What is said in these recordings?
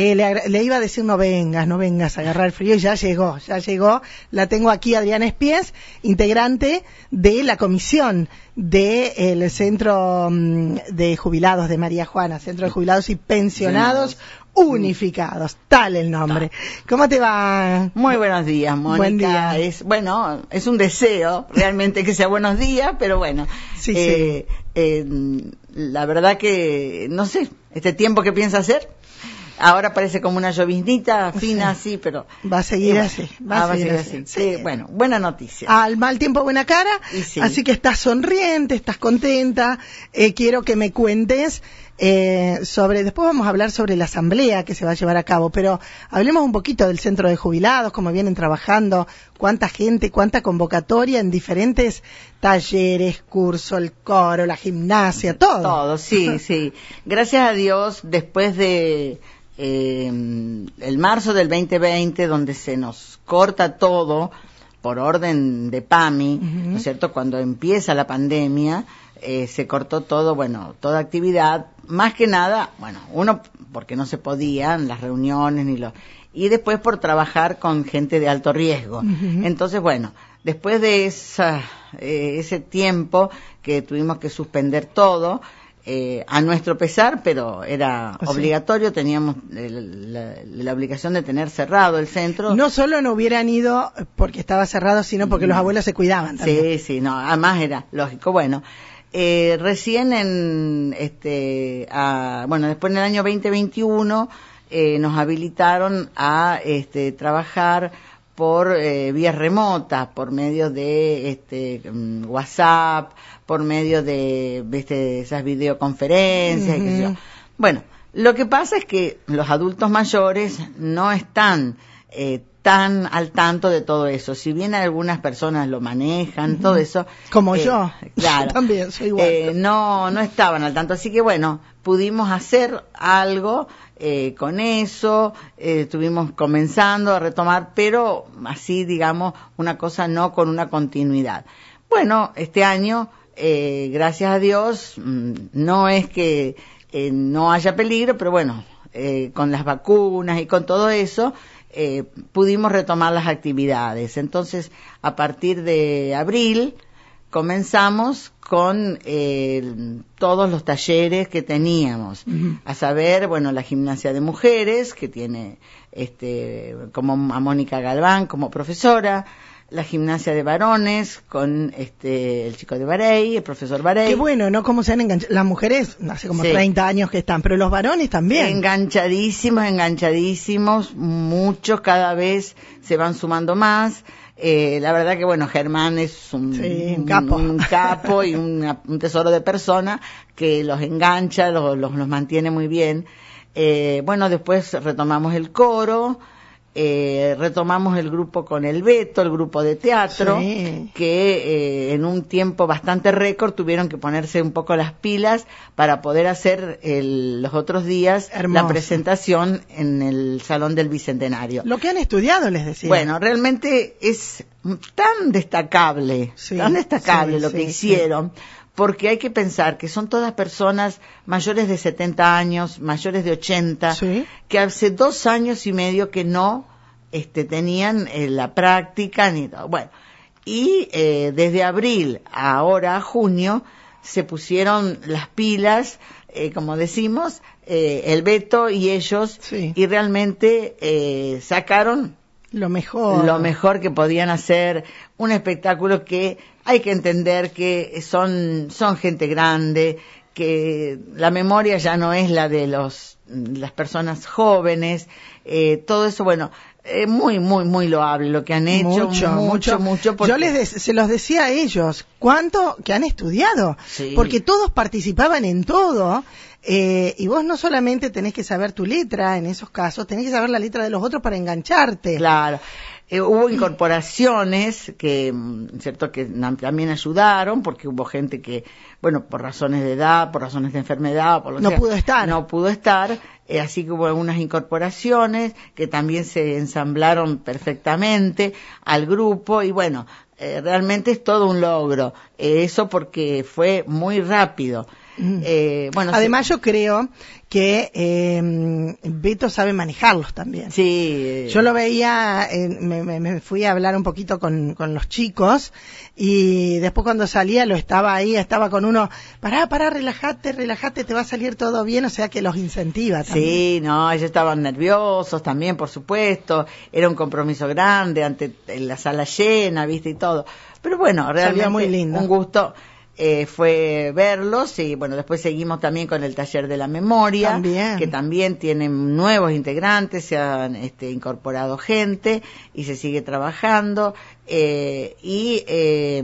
Eh, le, le, iba a decir no vengas, no vengas a agarrar el frío y ya llegó, ya llegó. La tengo aquí Adriana Espies, integrante de la comisión del de Centro mm, de Jubilados de María Juana, Centro de Jubilados y Pensionados Unificados, tal el nombre. ¿Cómo te va? Muy buenos días, Mónica. Buen día. Es, bueno, es un deseo realmente que sea buenos días, pero bueno. Sí, eh, sí. Eh, la verdad que, no sé, este tiempo que piensa hacer Ahora parece como una lloviznita fina así, pero... Va a seguir así. Va, a, seguir así. Sí. bueno, buena noticia. Al mal tiempo, buena cara. Así que estás sonriente, estás contenta. Eh, quiero que me cuentes eh, sobre... Después vamos a hablar sobre la asamblea que se va a llevar a cabo, pero hablemos un poquito del centro de jubilados, cómo vienen trabajando, cuánta gente, cuánta convocatoria en diferentes talleres, curso, el coro, la gimnasia, todo. Todo, sí, sí. Gracias a Dios, después de eh, el marzo del 2020, donde se nos corta todo por orden de PAMI, ¿no es cierto? Cuando empieza la pandemia, eh, se cortó todo, bueno, toda actividad, más que nada, bueno, uno porque no se podían las reuniones ni los y después por trabajar con gente de alto riesgo. Entonces, bueno, después de esa, eh, ese tiempo que tuvimos que suspender todo, eh, a nuestro pesar, pero era obligatorio, teníamos la, obligación de tener cerrado el centro. No solo no hubieran ido porque estaba cerrado, sino porque los abuelos se cuidaban. Sí, sí, no, además era lógico. Bueno, eh, recién en, este, bueno, después en el año 2021 eh, nos habilitaron a este, trabajar por eh, vías remotas, por medio de este, mm, WhatsApp, por medio de esas videoconferencias. Bueno, lo que pasa es que los adultos mayores no están eh, tan al tanto de todo eso. Si bien algunas personas lo manejan, todo eso. Como eh, yo. Claro. también soy igual. Eh, no, no estaban al tanto. Así que bueno, pudimos hacer algo eh, con eso, eh, estuvimos comenzando a retomar, pero así, digamos, una cosa no con una continuidad. Bueno, este año, eh, gracias a Dios, mm, no es que no haya peligro, pero bueno, con las vacunas y con todo eso, pudimos retomar las actividades. Entonces, a partir de abril, comenzamos con eh, todos los talleres que teníamos, a saber, bueno, la gimnasia de mujeres, que tiene este, como a Mónica Galván como profesora, la gimnasia de varones con este el chico de Barey, el profesor Barey. Qué bueno, ¿no? Cómo se han enganchado. Las mujeres, hace como 30 años que están, pero los varones también. Enganchadísimos, enganchadísimos, muchos cada vez se van sumando más. Eh, la verdad que bueno, Germán es un, capo. y un tesoro de persona que los engancha, los, los, mantiene muy bien. Eh, bueno, después retomamos el coro, eh, retomamos el grupo con el Beto, el grupo de teatro, que eh, en un tiempo bastante récord tuvieron que ponerse un poco las pilas para poder hacer el, los otros días la presentación en el Salón del Bicentenario. Lo que han estudiado, les decía. Bueno, realmente es tan destacable, tan destacable lo que hicieron porque hay que pensar que son todas personas mayores de 70 años, mayores de 80, que hace dos años y medio que no este, tenían eh, la práctica ni todo. Bueno, y eh, desde abril a ahora a junio se pusieron las pilas, eh, como decimos, el Beto y ellos, y realmente sacaron lo mejor. Lo mejor que podían hacer, un espectáculo que hay que entender que son, son gente grande, que la memoria ya no es la de los, las personas jóvenes, eh, todo eso, bueno, eh, muy, muy, muy loable lo que han hecho. Mucho, mucho, mucho. Yo les se los decía a ellos, ¿cuánto que han estudiado? Porque todos participaban en todo. Eh, y vos no solamente tenés que saber tu letra en esos casos, tenés que saber la letra de los otros para engancharte. Claro. Eh, hubo incorporaciones que, cierto, que también ayudaron, porque hubo gente que, bueno, por razones de edad, por razones de enfermedad, por lo no pudo estar. No pudo estar, eh, así que hubo algunas incorporaciones que también se ensamblaron perfectamente al grupo y bueno, eh, realmente es todo un logro. eso porque fue muy rápido. Eh, bueno, Además yo creo que eh, Beto sabe manejarlos también. Sí. Yo lo veía, me, fui a hablar un poquito con, con, los chicos y después cuando salía lo estaba ahí, estaba con uno, pará, pará, relájate, relájate, te va a salir todo bien, o sea que los incentiva también. Sí, no, ellos estaban nerviosos también, por supuesto, era un compromiso grande ante la sala llena, viste, y todo. Pero bueno, realmente muy lindo. un gusto. Eh, fue verlos y bueno, después seguimos también con el taller de la memoria, que también tienen nuevos integrantes, se han este, incorporado gente y se sigue trabajando eh, y eh,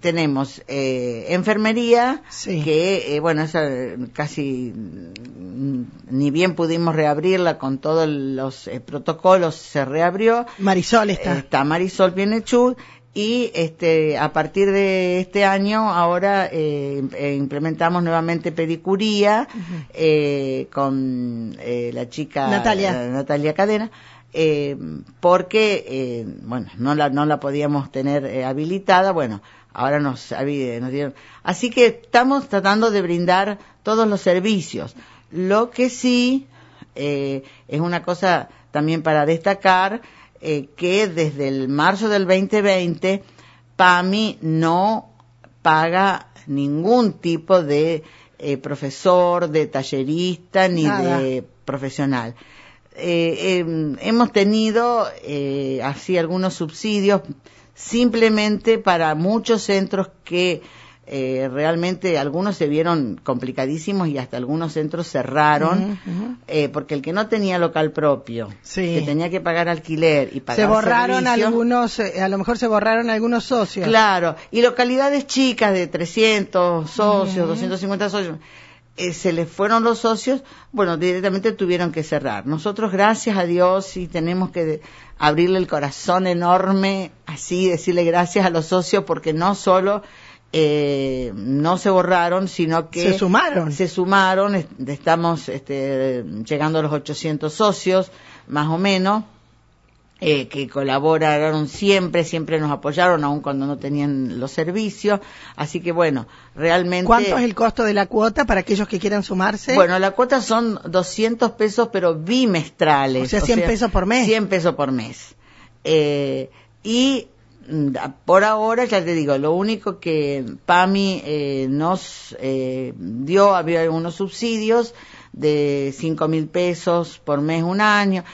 tenemos eh, enfermería, que, eh, bueno, esa casi mm, ni bien pudimos reabrirla con todos los eh, protocolos, se reabrió. Marisol está. está Marisol Bienechud. Y este, a partir de este año, ahora implementamos nuevamente pedicuría con la chica Natalia, Natalia Cadena. porque, bueno, no la, no la podíamos tener habilitada, bueno, ahora nos, nos dieron. Así que estamos tratando de brindar todos los servicios. Lo que sí eh, es una cosa también para destacar eh, que desde el marzo del 2020 PAMI no paga ningún tipo de eh, profesor, de tallerista ni de profesional. Em, hemos tenido así algunos subsidios simplemente para muchos centros que eh, realmente algunos se vieron complicadísimos y hasta algunos centros cerraron eh, porque el que no tenía local propio que tenía que pagar alquiler y pagar se borraron algunos eh, a lo mejor se borraron algunos socios. Claro y localidades chicas de 300 socios 250 socios eh, se les fueron los socios, bueno, directamente tuvieron que cerrar. Nosotros, gracias a Dios, sí tenemos que abrirle el corazón enorme, así, decirle gracias a los socios, porque no solo eh, no se borraron, sino que se sumaron. Se sumaron, estamos este, llegando a los 800 socios, más o menos eh, que colaboraron siempre, siempre nos apoyaron, aun cuando no tenían los servicios. Así que bueno, realmente. ¿Cuánto es el costo de la cuota para aquellos que quieran sumarse? Bueno, la cuota son 200 pesos, pero bimestrales. O sea, 100 pesos por mes. 100 pesos por mes. Eh, y por ahora, ya te digo, lo único que PAMI eh, nos eh, dio, había algunos subsidios de 5 mil pesos por mes, un año.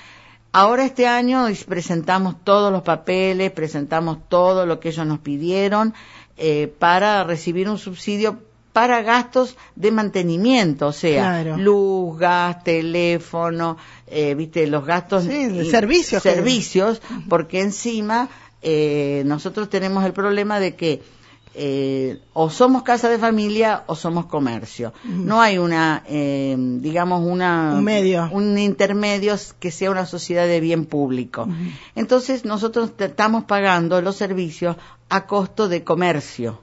Ahora este año presentamos todos los papeles, presentamos todo lo que ellos nos pidieron eh, para recibir un subsidio para gastos de mantenimiento, o sea, luz, gas, teléfono, eh, viste, los gastos sí, servicios, servicios, porque encima eh, nosotros tenemos el problema de que eh, o somos casa de familia o somos comercio. No hay una, eh, digamos, una, un medio, un intermedio que sea una sociedad de bien público. Entonces nosotros estamos pagando los servicios a costo de comercio.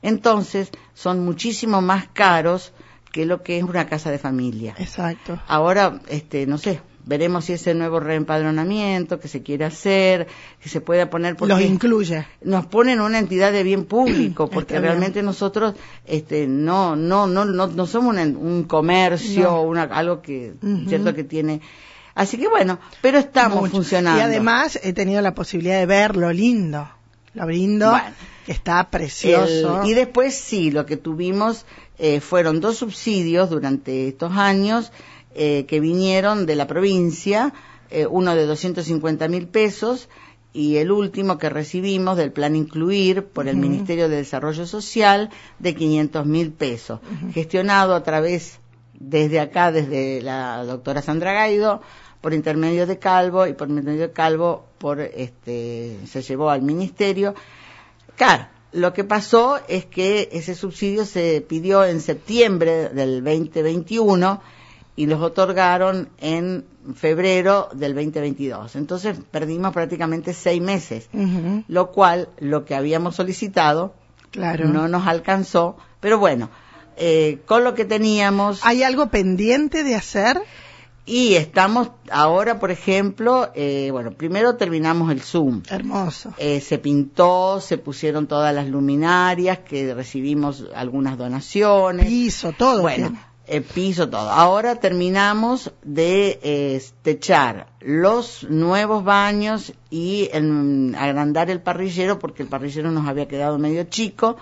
Entonces son muchísimo más caros que lo que es una casa de familia. Exacto. Ahora, este, no sé, veremos si ese nuevo reempadronamiento que se quiere hacer, que se pueda poner porque los incluye. Nos ponen una entidad de bien público porque realmente nosotros este no no no no, no somos un, comercio una algo que cierto que tiene. Así que bueno, pero estamos funcionando. Y además he tenido la posibilidad de ver lo lindo, lo lindo, que está precioso. y después sí, lo que tuvimos eh, fueron dos subsidios durante estos años eh, que vinieron de la provincia, eh, uno de 250 mil pesos y el último que recibimos del plan Incluir por el Ministerio de Desarrollo Social de 500 mil pesos, gestionado a través, desde acá, desde la doctora Sandra Gaido, por intermedio de Calvo y por intermedio de Calvo por este se llevó al ministerio. Claro, lo que pasó es que ese subsidio se pidió en septiembre del 2021 y los otorgaron en febrero del 2022. Entonces perdimos prácticamente seis meses, lo cual lo que habíamos solicitado claro. no nos alcanzó, pero bueno, eh, con lo que teníamos. ¿Hay algo pendiente de hacer? Y estamos ahora, por ejemplo, eh, bueno, primero terminamos el Zoom. Hermoso. Eh, se pintó, se pusieron todas las luminarias, que recibimos algunas donaciones. Piso, todo. Bueno, eh, piso, todo. Ahora terminamos de eh, techar los nuevos baños y agrandar el parrillero, porque el parrillero nos había quedado medio chico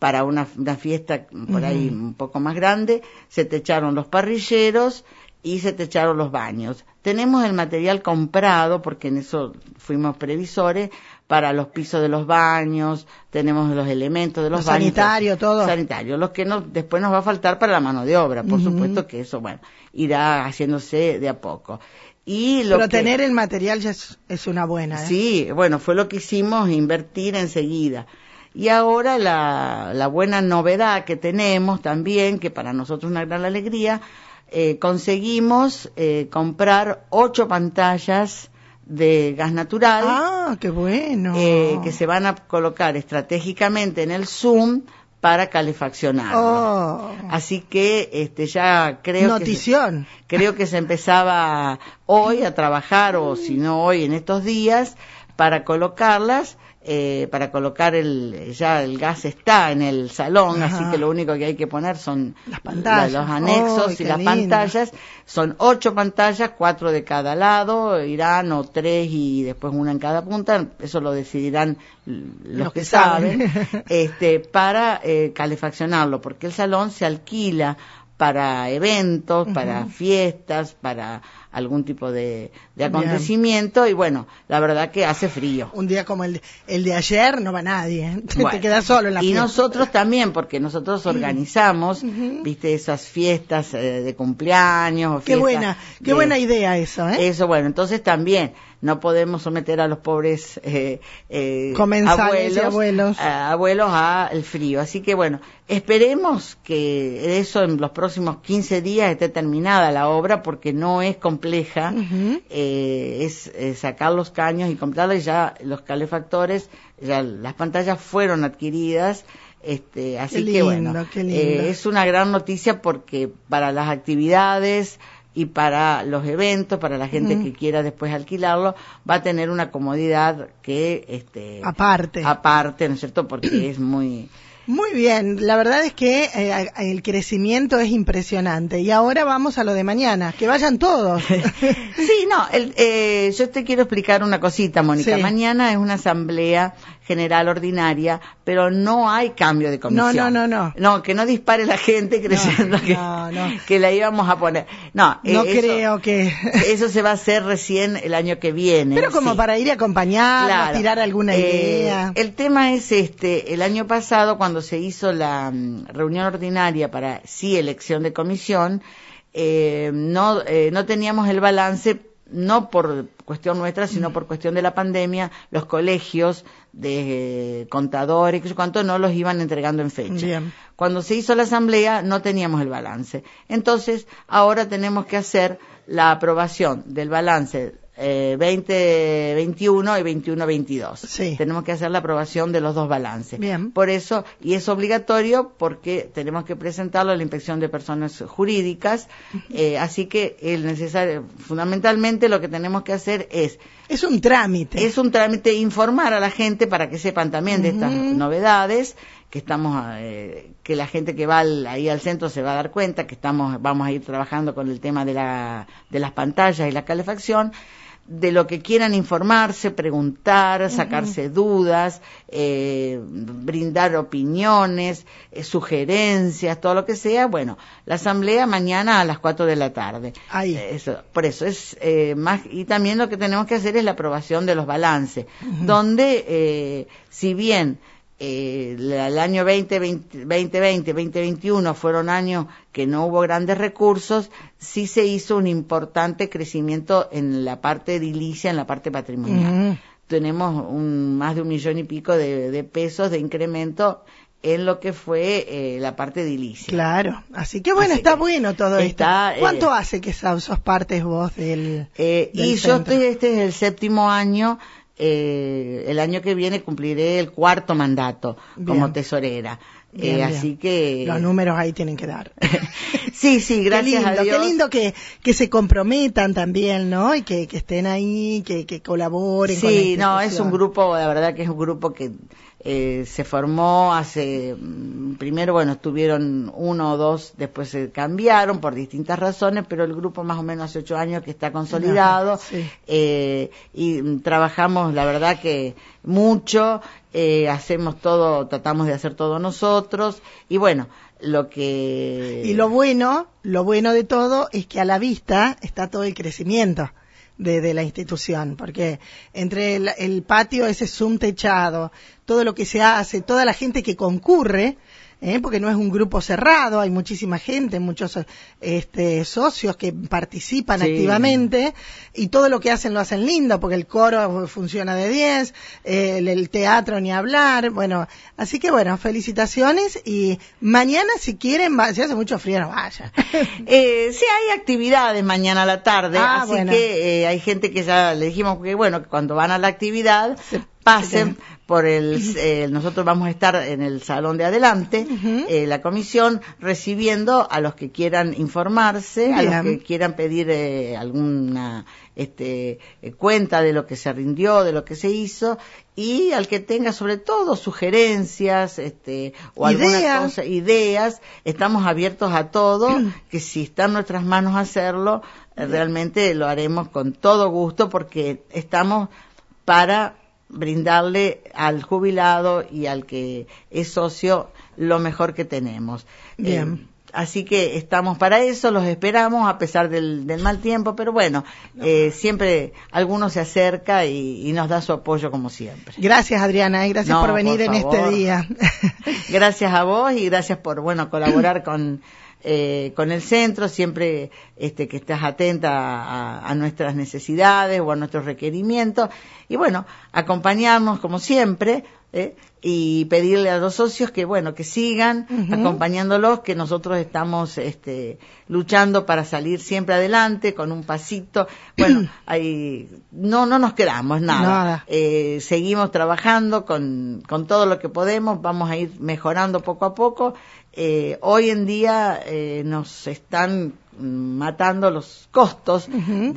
para una, fiesta por ahí un poco más grande. Se techaron los parrilleros y se techaron los baños. Tenemos el material comprado, porque en eso fuimos previsores, para los pisos de los baños, tenemos los elementos de los, baños. Sanitario, todo. Sanitario, los que no, después nos va a faltar para la mano de obra, por supuesto que eso, bueno, irá haciéndose de a poco. Y lo Pero tener el material ya es, una buena. ¿eh? Sí, bueno, fue lo que hicimos, invertir enseguida. Y ahora la, la buena novedad que tenemos también, que para nosotros es una gran alegría, eh, conseguimos eh, comprar ocho pantallas de gas natural. Ah, qué bueno. Eh, que se van a colocar estratégicamente en el Zoom para calefaccionar. Oh. Así que este ya creo Notición. que creo que se empezaba hoy a trabajar o si no hoy en estos días para colocarlas eh, para colocar el ya el gas está en el salón así que lo único que hay que poner son las pantallas. los anexos y las pantallas. Son ocho pantallas cuatro de cada lado irán o tres y después una en cada punta. Eso lo decidirán los, que, saben, este para eh, calefaccionarlo porque el salón se alquila para eventos, para fiestas, para algún tipo de, acontecimiento y bueno, la verdad que hace frío. Un día como el el de ayer no va nadie, ¿eh? te quedas solo en la Y nosotros también, porque nosotros organizamos, viste, esas fiestas eh, de cumpleaños. qué buena, qué buena idea eso, ¿eh? Eso, bueno, entonces también no podemos someter a los pobres eh, eh, abuelos, abuelos. A, abuelos al frío. Así que bueno, esperemos que eso en los próximos 15 días esté terminada la obra porque no es compleja, eh, es sacar los caños y comprarlos ya los calefactores, ya las pantallas fueron adquiridas. Este, así que bueno, eh, es una gran noticia porque para las actividades, y para los eventos, para la gente que quiera después alquilarlo, va a tener una comodidad que este aparte aparte, ¿no es cierto? Porque es muy muy bien, la verdad es que eh, el crecimiento es impresionante. Y ahora vamos a lo de mañana, que vayan todos. sí, no, eh, yo te quiero explicar una cosita, Mónica. Mañana es una asamblea general ordinaria, pero no hay cambio de comisión. No, no, no, no. No, que no dispare la gente creyendo que, que la íbamos a poner. No, no eh, creo que. eso se va a hacer recién el año que viene. Pero como para ir a acompañar, tirar alguna idea. El tema es este, el año pasado cuando se hizo la mm, reunión ordinaria para sí elección de comisión, eh, no, eh, no teníamos el balance, no por cuestión nuestra, sino por cuestión de la pandemia, los colegios de contadores, que cuánto, no los iban entregando en fecha. Cuando se hizo la asamblea no teníamos el balance. Entonces, ahora tenemos que hacer la aprobación del balance eh, 2021 y 21-22. Sí. Tenemos que hacer la aprobación de los dos balances. Bien. Por eso, y es obligatorio porque tenemos que presentarlo a la inspección de personas jurídicas, eh, así que el necesario, fundamentalmente lo que tenemos que hacer es es un trámite. Es un trámite informar a la gente para que sepan también de estas novedades, que estamos, eh, que la gente que va ahí al centro se va a dar cuenta que estamos, vamos a ir trabajando con el tema de la, de las pantallas y la calefacción de lo que quieran informarse, preguntar, sacarse dudas, eh, brindar opiniones, eh, sugerencias, todo lo que sea. Bueno, la asamblea mañana a las 4 de la tarde. Ahí. Eh, eso, por eso es más y también lo que tenemos que hacer es la aprobación de los balances, donde si bien eh, el año 2020, 2020, 2021 fueron años que no hubo grandes recursos, sí se hizo un importante crecimiento en la parte edilicia, en la parte patrimonial. Tenemos un, más de un millón y pico de, pesos de incremento en lo que fue eh, la parte edilicia. Claro, así que bueno, está bueno todo esto. ¿Cuánto eh, hace que sos partes vos del, eh, y yo estoy, este es el séptimo año eh, el año que viene cumpliré el cuarto mandato como tesorera. Eh, así que los números ahí tienen que dar. sí, sí, gracias qué lindo, a Dios. Qué lindo que, que se comprometan también, ¿no? Y que, que estén ahí, que, que colaboren. Sí, no, es un grupo, la verdad que es un grupo que eh, se formó hace, mm, primero, bueno, estuvieron uno o dos, después se cambiaron por distintas razones, pero el grupo más o menos hace ocho años que está consolidado. Eh, y trabajamos, la verdad que mucho, eh, hacemos todo, tratamos de hacer todo nosotros y bueno, lo que... Y lo bueno, lo bueno de todo es que a la vista está todo el crecimiento de, la institución, porque entre el, patio, ese zoom techado, todo lo que se hace, toda la gente que concurre, ¿eh? porque no es un grupo cerrado, hay muchísima gente, muchos este, socios que participan activamente y todo lo que hacen lo hacen lindo, porque el coro funciona de 10, el, teatro ni hablar, bueno, así que bueno, felicitaciones y mañana si quieren, si hace mucho frío no vaya. eh, sí, hay actividades mañana a la tarde, ah, así que eh, hay gente que ya le dijimos que bueno, que cuando van a la actividad pasen por el, eh, nosotros vamos a estar en el salón de adelante, eh, la comisión, recibiendo a los que quieran informarse, a los que quieran pedir eh, alguna este, cuenta de lo que se rindió, de lo que se hizo, y al que tenga sobre todo sugerencias este, o alguna cosa, ideas, estamos abiertos a todo, que si está en nuestras manos hacerlo, realmente lo haremos con todo gusto porque estamos para brindarle al jubilado y al que es socio lo mejor que tenemos. Bien. Eh, así que estamos para eso, los esperamos a pesar del, mal tiempo, pero bueno, eh, siempre alguno se acerca y, nos da su apoyo como siempre. Gracias Adriana, y gracias por venir en este día. gracias a vos y gracias por, bueno, colaborar con eh, con el centro, siempre este, que estás atenta a, nuestras necesidades o a nuestros requerimientos. Y bueno, acompañarnos como siempre ¿eh? y pedirle a los socios que, bueno, que sigan acompañándolos, que nosotros estamos este, luchando para salir siempre adelante con un pasito. Bueno, ahí, no, no nos quedamos, nada. Eh, seguimos trabajando con, con todo lo que podemos, vamos a ir mejorando poco a poco eh, hoy en día eh, nos están matando los costos de,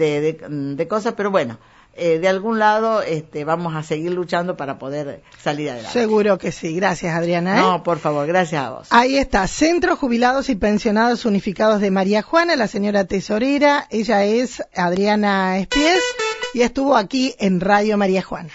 de, cosas, pero bueno, eh, de algún lado este, vamos a seguir luchando para poder salir adelante. Seguro que sí. Gracias, Adriana. No, por favor, gracias a vos. Ahí está, Centro Jubilados y Pensionados Unificados de María Juana, la señora tesorera. Ella es Adriana Espies y estuvo aquí en Radio María Juana.